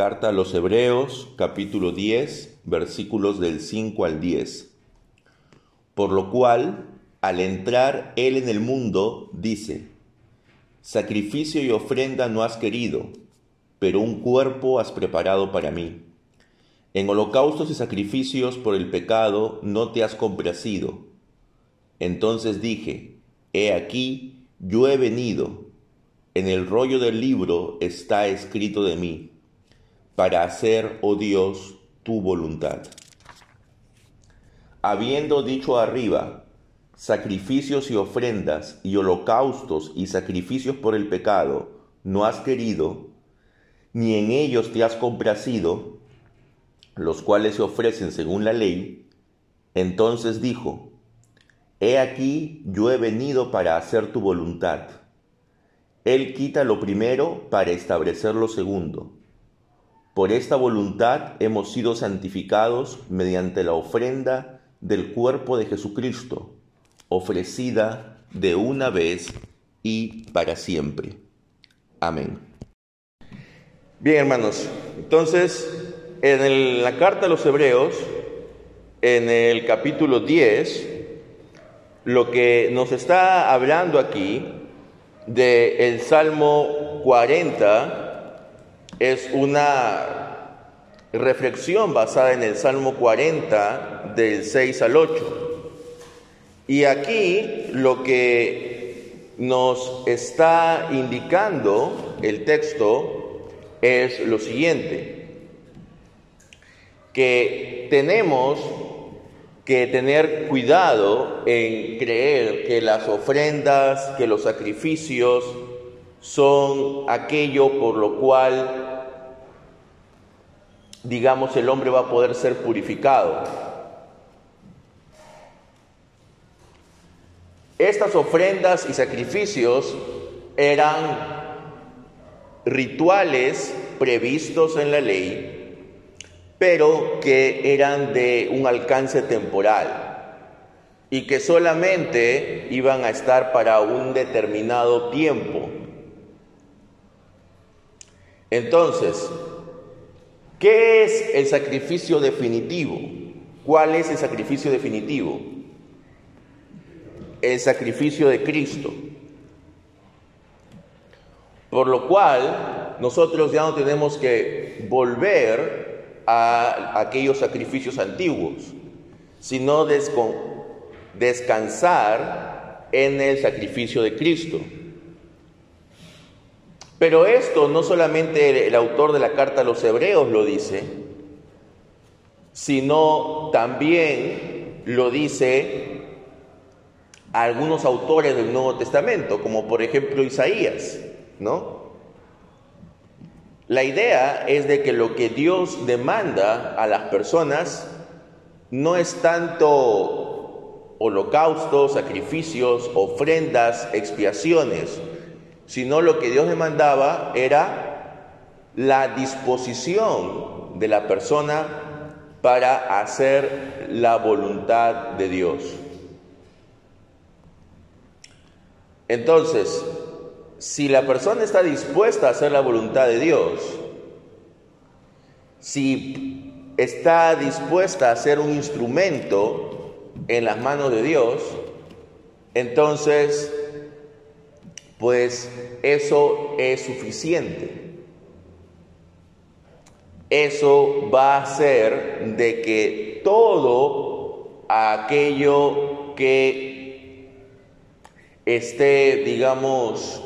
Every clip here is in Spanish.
Carta a los Hebreos, capítulo 10, versículos del 5 al 10. Por lo cual, al entrar Él en el mundo, dice, Sacrificio y ofrenda no has querido, pero un cuerpo has preparado para mí. En holocaustos y sacrificios por el pecado no te has complacido. Entonces dije, He aquí, yo he venido. En el rollo del libro está escrito de mí, para hacer, oh Dios, tu voluntad. Habiendo dicho arriba, sacrificios y ofrendas y holocaustos y sacrificios por el pecado, no has querido, ni en ellos te has complacido, los cuales se ofrecen según la ley, entonces dijo, He aquí yo he venido para hacer tu voluntad. Él quita lo primero para establecer lo segundo. Por esta voluntad hemos sido santificados mediante la ofrenda del cuerpo de Jesucristo, ofrecida de una vez y para siempre. Amén. Bien, hermanos, entonces en la carta a los Hebreos, en el capítulo 10, lo que nos está hablando aquí del el Salmo 40 es una reflexión basada en el Salmo 40 del 6 al 8. Y aquí lo que nos está indicando el texto es lo siguiente que tenemos que tener cuidado en creer que las ofrendas, que los sacrificios son aquello por lo cual, digamos, el hombre va a poder ser purificado. Estas ofrendas y sacrificios eran rituales previstos en la ley pero que eran de un alcance temporal y que solamente iban a estar para un determinado tiempo. Entonces, ¿qué es el sacrificio definitivo? ¿Cuál es el sacrificio definitivo? El sacrificio de Cristo. Por lo cual, nosotros ya no tenemos que volver a aquellos sacrificios antiguos, sino descansar en el sacrificio de Cristo. Pero esto no solamente el autor de la carta a los hebreos lo dice, sino también lo dice algunos autores del Nuevo Testamento, como por ejemplo Isaías, ¿no? La idea es de que lo que Dios demanda a las personas no es tanto holocaustos, sacrificios, ofrendas, expiaciones, sino lo que Dios demandaba era la disposición de la persona para hacer la voluntad de Dios. Entonces, si la persona está dispuesta a hacer la voluntad de Dios, si está dispuesta a ser un instrumento en las manos de Dios, entonces, pues eso es suficiente. Eso va a hacer de que todo aquello que esté, digamos,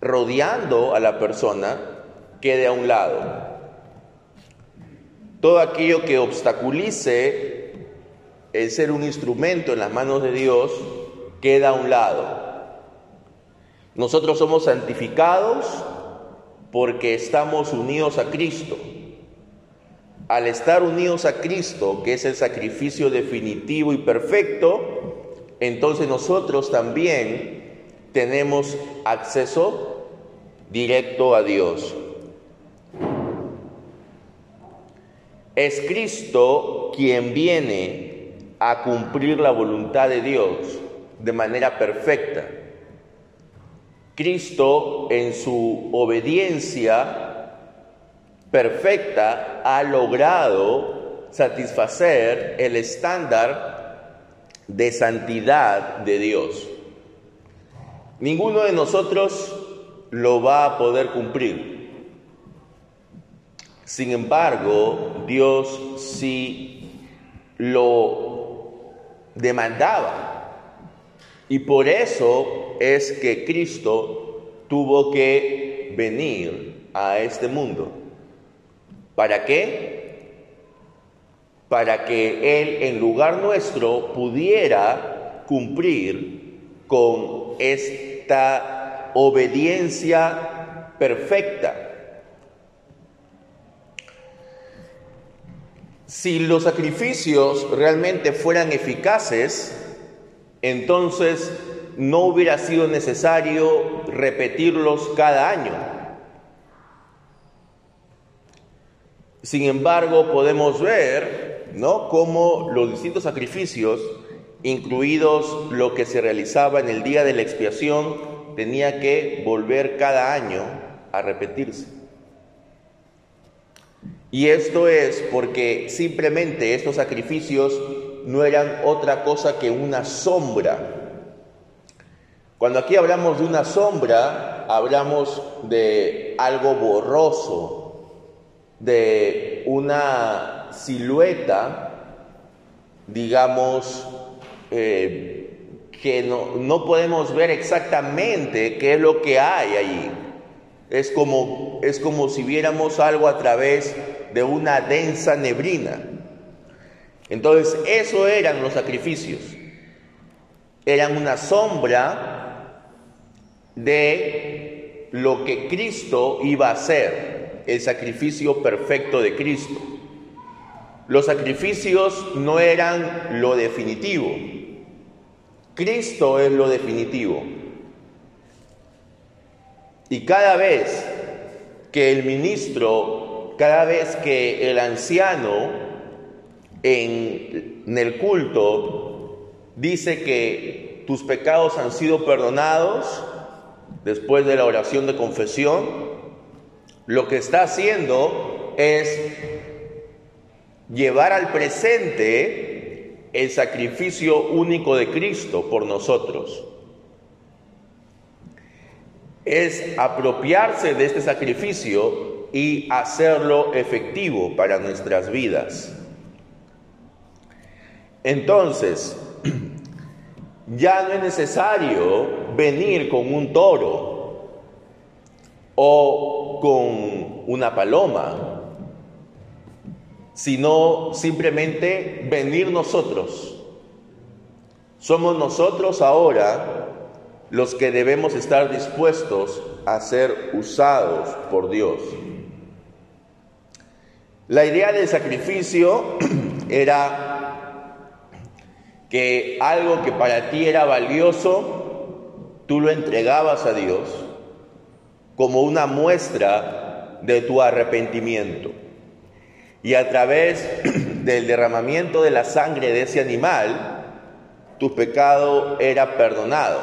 rodeando a la persona quede a un lado. Todo aquello que obstaculice el ser un instrumento en las manos de Dios queda a un lado. Nosotros somos santificados porque estamos unidos a Cristo. Al estar unidos a Cristo, que es el sacrificio definitivo y perfecto, entonces nosotros también tenemos acceso directo a Dios. Es Cristo quien viene a cumplir la voluntad de Dios de manera perfecta. Cristo en su obediencia perfecta ha logrado satisfacer el estándar de santidad de Dios. Ninguno de nosotros lo va a poder cumplir. Sin embargo, Dios sí lo demandaba. Y por eso es que Cristo tuvo que venir a este mundo. ¿Para qué? Para que Él en lugar nuestro pudiera cumplir con esta obediencia perfecta. Si los sacrificios realmente fueran eficaces, entonces no hubiera sido necesario repetirlos cada año. Sin embargo, podemos ver, ¿no? Cómo los distintos sacrificios, incluidos lo que se realizaba en el día de la expiación, tenía que volver cada año a repetirse. Y esto es porque simplemente estos sacrificios no eran otra cosa que una sombra. Cuando aquí hablamos de una sombra, hablamos de algo borroso, de una silueta, digamos, eh, que no, podemos ver exactamente qué es lo que hay allí. Es como, es como si viéramos algo a través de una densa neblina. Entonces, eso eran los sacrificios. Eran una sombra de lo que Cristo iba a hacer, el sacrificio perfecto de Cristo. Los sacrificios no eran lo definitivo, Cristo es lo definitivo. Y cada vez que el ministro, cada vez que el anciano en, el culto dice que tus pecados han sido perdonados después de la oración de confesión, lo que está haciendo es llevar al presente el sacrificio único de Cristo por nosotros. Es apropiarse de este sacrificio y hacerlo efectivo para nuestras vidas. Entonces, ya no es necesario venir con un toro o con una paloma sino simplemente venir nosotros. Somos nosotros ahora los que debemos estar dispuestos a ser usados por Dios. La idea del sacrificio era que algo que para ti era valioso, tú lo entregabas a Dios como una muestra de tu arrepentimiento y a través del derramamiento de la sangre de ese animal, tu pecado era perdonado.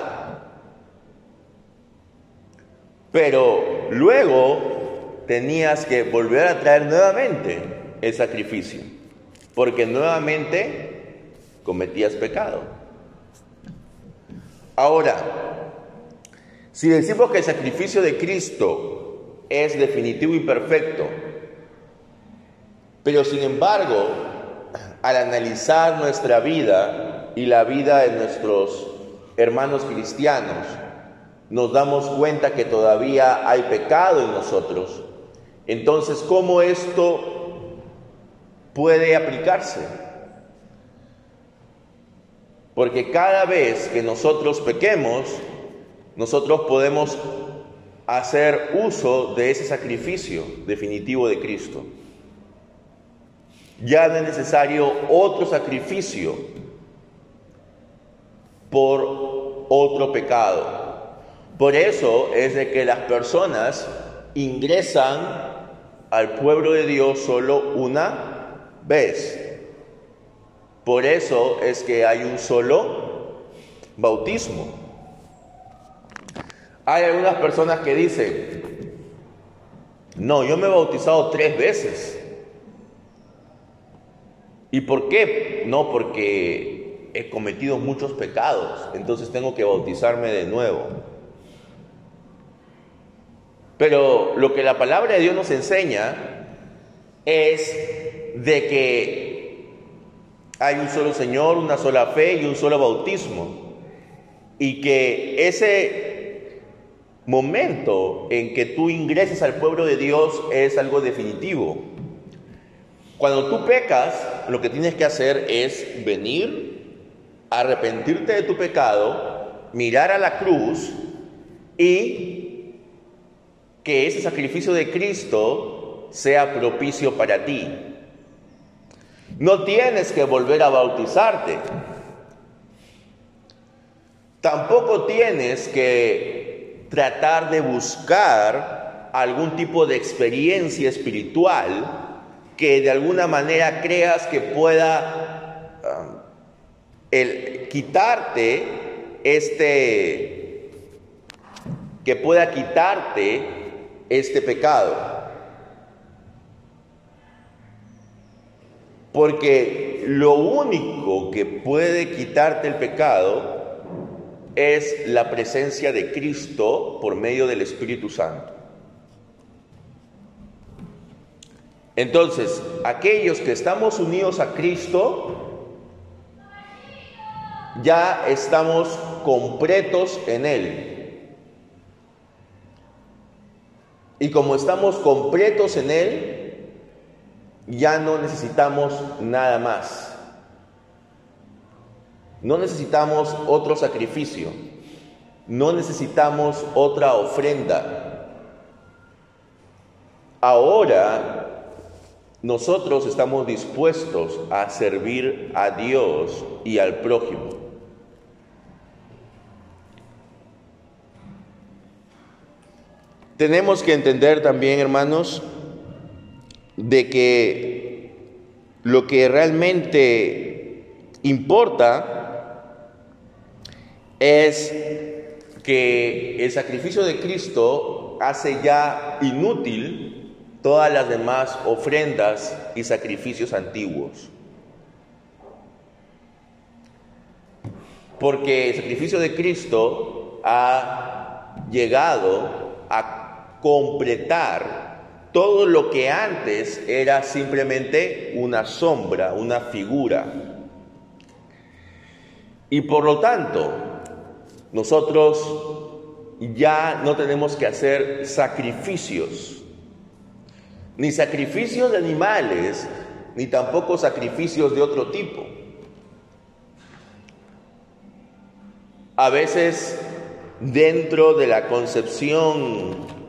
Pero luego tenías que volver a traer nuevamente el sacrificio, porque nuevamente cometías pecado. Ahora, si decimos que el sacrificio de Cristo es definitivo y perfecto, pero sin embargo, al analizar nuestra vida y la vida de nuestros hermanos cristianos, nos damos cuenta que todavía hay pecado en nosotros. Entonces, ¿cómo esto puede aplicarse? Porque cada vez que nosotros pequemos, nosotros podemos hacer uso de ese sacrificio definitivo de Cristo. Ya no es necesario otro sacrificio por otro pecado. Por eso es de que las personas ingresan al pueblo de Dios solo una vez. Por eso es que hay un solo bautismo. Hay algunas personas que dicen, No, yo me he bautizado tres veces. ¿Y por qué? No, porque he cometido muchos pecados, entonces tengo que bautizarme de nuevo. Pero lo que la palabra de Dios nos enseña es de que hay un solo Señor, una sola fe y un solo bautismo. Y que ese momento en que tú ingreses al pueblo de Dios es algo definitivo. Cuando tú pecas, lo que tienes que hacer es venir, arrepentirte de tu pecado, mirar a la cruz y que ese sacrificio de Cristo sea propicio para ti. No tienes que volver a bautizarte. Tampoco tienes que tratar de buscar algún tipo de experiencia espiritual que de alguna manera creas que pueda um, quitarte este que pueda quitarte este pecado. Porque lo único que puede quitarte el pecado es la presencia de Cristo por medio del Espíritu Santo. Entonces, aquellos que estamos unidos a Cristo, ya estamos completos en Él. Y como estamos completos en Él, ya no necesitamos nada más. No necesitamos otro sacrificio. No necesitamos otra ofrenda. Ahora nosotros estamos dispuestos a servir a Dios y al prójimo. Tenemos que entender también, hermanos, de que lo que realmente importa es que el sacrificio de Cristo hace ya inútil todas las demás ofrendas y sacrificios antiguos. Porque el sacrificio de Cristo ha llegado a completar todo lo que antes era simplemente una sombra, una figura. Y por lo tanto, nosotros ya no tenemos que hacer sacrificios ni sacrificios de animales, ni tampoco sacrificios de otro tipo. A veces dentro de la concepción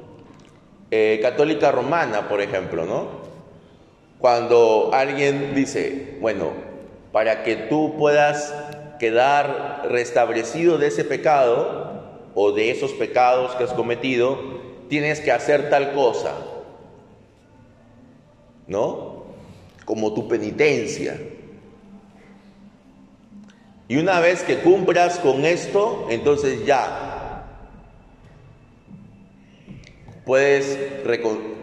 eh, católica romana, por ejemplo, ¿no? Cuando alguien dice, bueno, para que tú puedas quedar restablecido de ese pecado o de esos pecados que has cometido, tienes que hacer tal cosa. ¿no? Como tu penitencia. Y una vez que cumplas con esto, entonces ya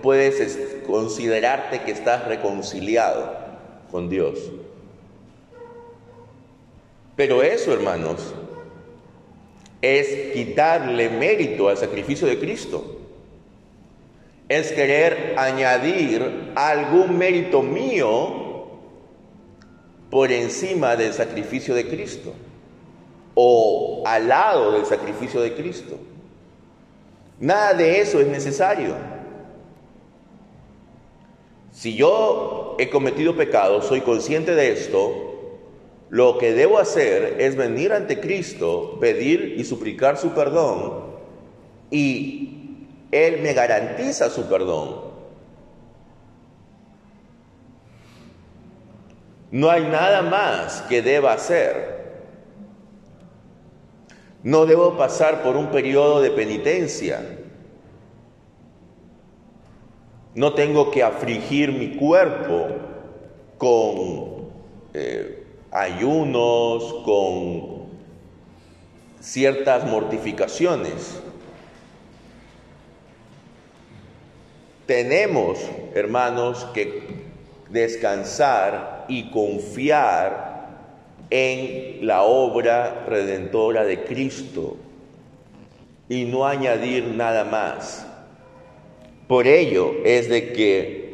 puedes, considerarte que estás reconciliado con Dios. Pero eso, hermanos, es quitarle mérito al sacrificio de Cristo es querer añadir algún mérito mío por encima del sacrificio de Cristo o al lado del sacrificio de Cristo. Nada de eso es necesario. Si yo he cometido pecado, soy consciente de esto, lo que debo hacer es venir ante Cristo, pedir y suplicar su perdón y él me garantiza su perdón. No hay nada más que deba hacer. No debo pasar por un periodo de penitencia. No tengo que afligir mi cuerpo con eh, ayunos, con ciertas mortificaciones. tenemos, hermanos, que descansar y confiar en la obra redentora de Cristo y no añadir nada más. Por ello es de que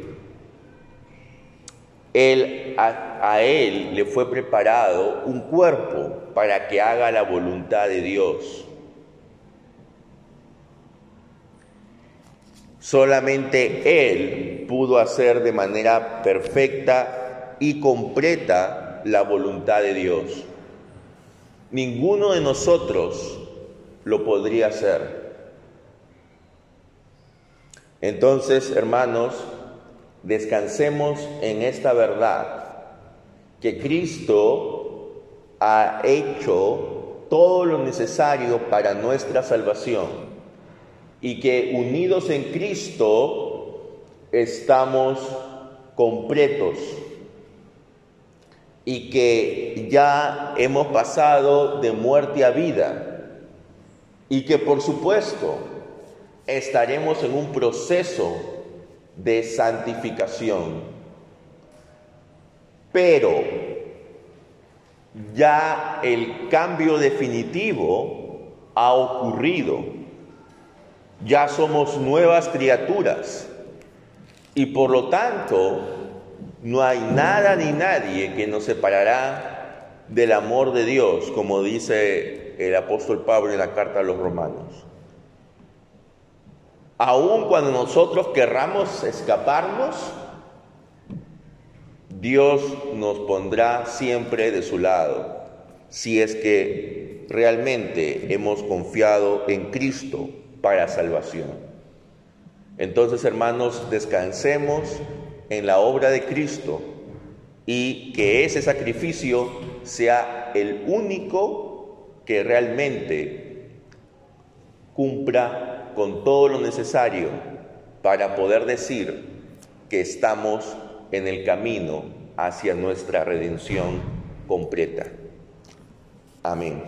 él, a, él le fue preparado un cuerpo para que haga la voluntad de Dios. Solamente Él pudo hacer de manera perfecta y completa la voluntad de Dios. Ninguno de nosotros lo podría hacer. Entonces, hermanos, descansemos en esta verdad, que Cristo ha hecho todo lo necesario para nuestra salvación y que unidos en Cristo estamos completos y que ya hemos pasado de muerte a vida y que por supuesto estaremos en un proceso de santificación. Pero ya el cambio definitivo ha ocurrido. Ya somos nuevas criaturas y por lo tanto no hay nada ni nadie que nos separará del amor de Dios, como dice el apóstol Pablo en la carta a los romanos. Aun cuando nosotros querramos escaparnos, Dios nos pondrá siempre de su lado, si es que realmente hemos confiado en Cristo para salvación. Entonces, hermanos, descansemos en la obra de Cristo y que ese sacrificio sea el único que realmente cumpla con todo lo necesario para poder decir que estamos en el camino hacia nuestra redención completa. Amén.